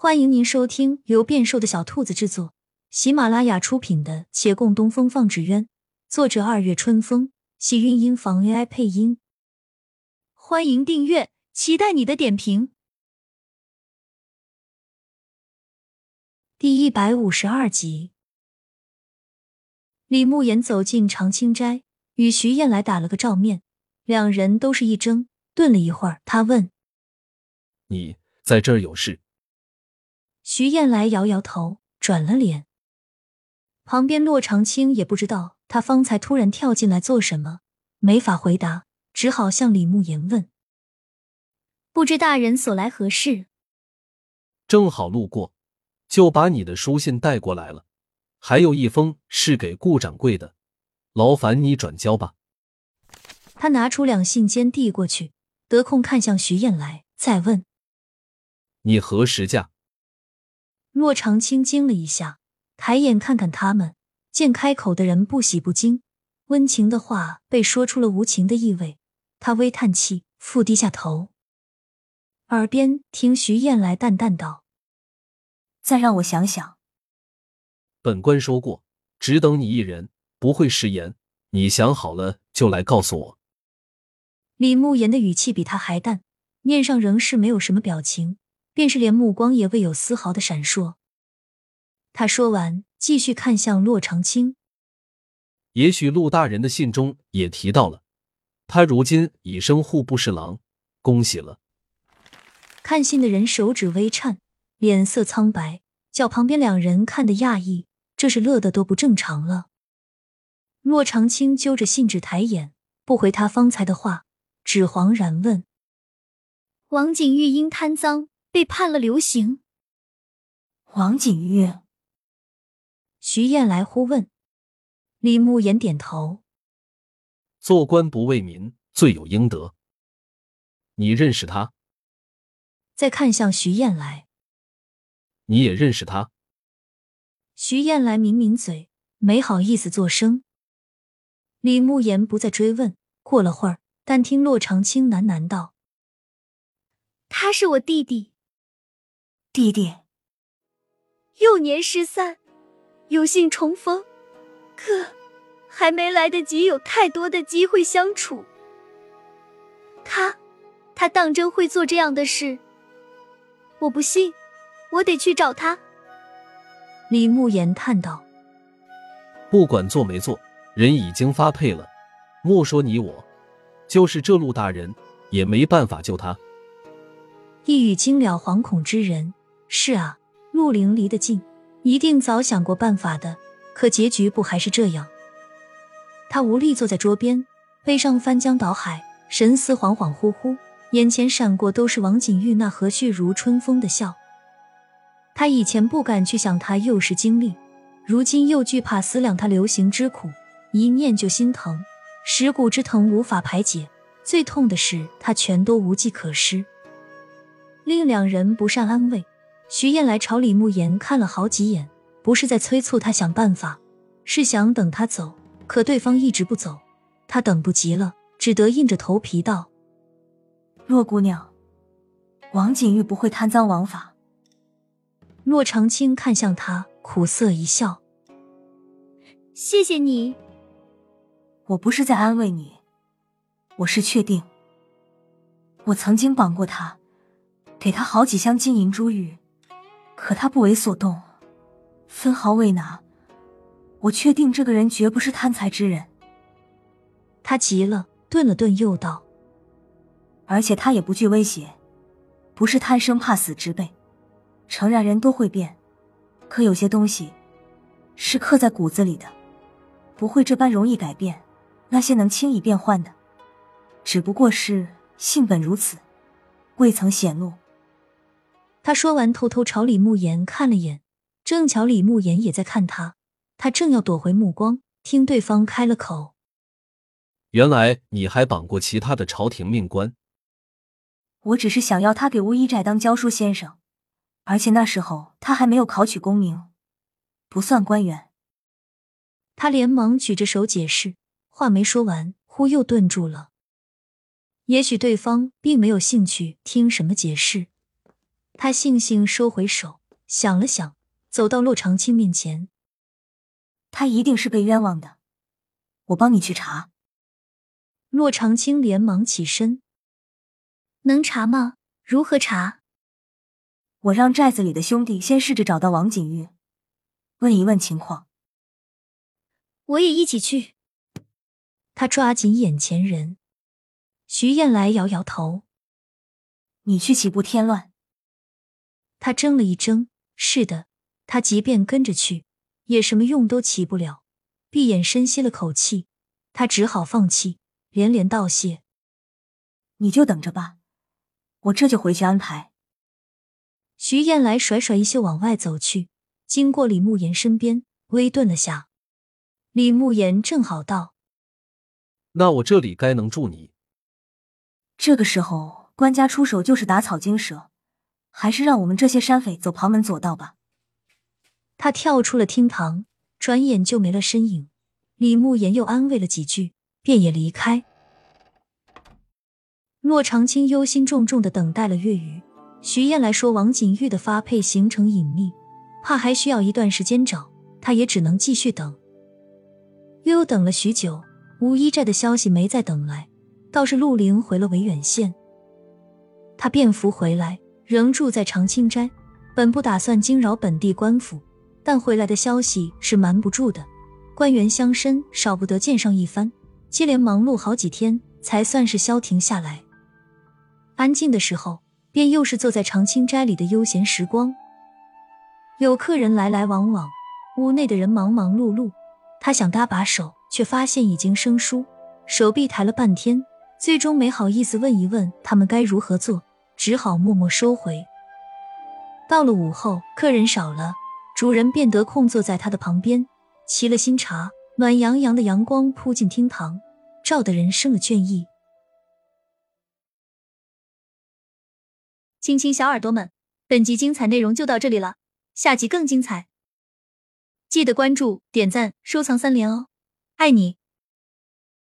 欢迎您收听由变瘦的小兔子制作、喜马拉雅出品的《且共东风放纸鸢》，作者二月春风，喜韵音房 AI 配音。欢迎订阅，期待你的点评。第一百五十二集，李慕言走进长青斋，与徐燕来打了个照面，两人都是一怔，顿了一会儿，他问：“你在这儿有事？”徐燕来摇摇头，转了脸。旁边骆长青也不知道他方才突然跳进来做什么，没法回答，只好向李慕言问：“不知大人所来何事？”正好路过，就把你的书信带过来了，还有一封是给顾掌柜的，劳烦你转交吧。他拿出两信笺递过去，得空看向徐燕来，再问：“你何时嫁？”骆长青惊了一下，抬眼看看他们，见开口的人不喜不惊，温情的话被说出了无情的意味。他微叹气，复低下头，耳边听徐燕来淡淡道：“再让我想想。”本官说过，只等你一人，不会食言。你想好了就来告诉我。李慕言的语气比他还淡，面上仍是没有什么表情。便是连目光也未有丝毫的闪烁。他说完，继续看向洛长青。也许陆大人的信中也提到了，他如今已升户部侍郎，恭喜了。看信的人手指微颤，脸色苍白，叫旁边两人看得讶异，这是乐得都不正常了。洛长青揪着信纸抬眼，不回他方才的话，只惶然问：“王景玉因贪赃？”被判了流刑。王景玉，徐燕来呼问。李慕言点头。做官不为民，罪有应得。你认识他？再看向徐燕来。你也认识他？徐燕来抿抿嘴，没好意思作声。李慕言不再追问。过了会儿，但听洛长青喃喃道：“他是我弟弟。”弟弟，幼年失散，有幸重逢，可还没来得及有太多的机会相处。他，他当真会做这样的事？我不信，我得去找他。李慕言叹道：“不管做没做，人已经发配了。莫说你我，就是这陆大人也没办法救他。”一语惊了惶恐之人。是啊，陆凌离得近，一定早想过办法的。可结局不还是这样？他无力坐在桌边，背上翻江倒海，神思恍恍惚惚，眼前闪过都是王景玉那和煦如春风的笑。他以前不敢去想他幼时经历，如今又惧怕思量他流行之苦，一念就心疼，蚀骨之疼无法排解。最痛的是他全都无计可施。另两人不善安慰。徐燕来朝李慕言看了好几眼，不是在催促他想办法，是想等他走。可对方一直不走，他等不及了，只得硬着头皮道：“洛姑娘，王景玉不会贪赃枉法。”洛长青看向他，苦涩一笑：“谢谢你。”我不是在安慰你，我是确定。我曾经绑过他，给他好几箱金银珠玉。可他不为所动，分毫未拿。我确定这个人绝不是贪财之人。他急了，顿了顿，又道：“而且他也不惧威胁，不是贪生怕死之辈。诚然，人都会变，可有些东西是刻在骨子里的，不会这般容易改变。那些能轻易变换的，只不过是性本如此，未曾显露。”他说完，偷偷朝李慕言看了眼，正巧李慕言也在看他。他正要躲回目光，听对方开了口：“原来你还绑过其他的朝廷命官。”我只是想要他给乌衣寨当教书先生，而且那时候他还没有考取功名，不算官员。他连忙举着手解释，话没说完，忽又顿住了。也许对方并没有兴趣听什么解释。他悻悻收回手，想了想，走到洛长青面前。他一定是被冤枉的，我帮你去查。洛长青连忙起身：“能查吗？如何查？”我让寨子里的兄弟先试着找到王景玉，问一问情况。我也一起去。他抓紧眼前人。徐燕来摇摇头：“你去岂不添乱？”他怔了一怔：“是的，他即便跟着去，也什么用都起不了。”闭眼深吸了口气，他只好放弃，连连道谢：“你就等着吧，我这就回去安排。”徐燕来甩甩衣袖往外走去，经过李慕言身边，微顿了下。李慕言正好道：“那我这里该能助你。”这个时候，官家出手就是打草惊蛇，还是让我们这些山匪走旁门左道吧。他跳出了厅堂，转眼就没了身影。李慕言又安慰了几句，便也离开。骆长青忧心忡忡的等待了月余。徐燕来说，王景玉的发配行程隐秘，怕还需要一段时间找，他也只能继续等。又等了许久，吴一寨的消息没再等来。倒是陆凌回了维远县，他便服回来，仍住在长青斋。本不打算惊扰本地官府，但回来的消息是瞒不住的。官员乡绅少不得见上一番，接连忙碌好几天，才算是消停下来。安静的时候，便又是坐在长青斋里的悠闲时光。有客人来来往往，屋内的人忙忙碌碌。他想搭把手，却发现已经生疏，手臂抬了半天。最终没好意思问一问他们该如何做，只好默默收回。到了午后，客人少了，主人便得空坐在他的旁边，沏了新茶，暖洋洋的阳光扑进厅堂，照得人生了倦意。亲亲小耳朵们，本集精彩内容就到这里了，下集更精彩，记得关注、点赞、收藏三连哦，爱你！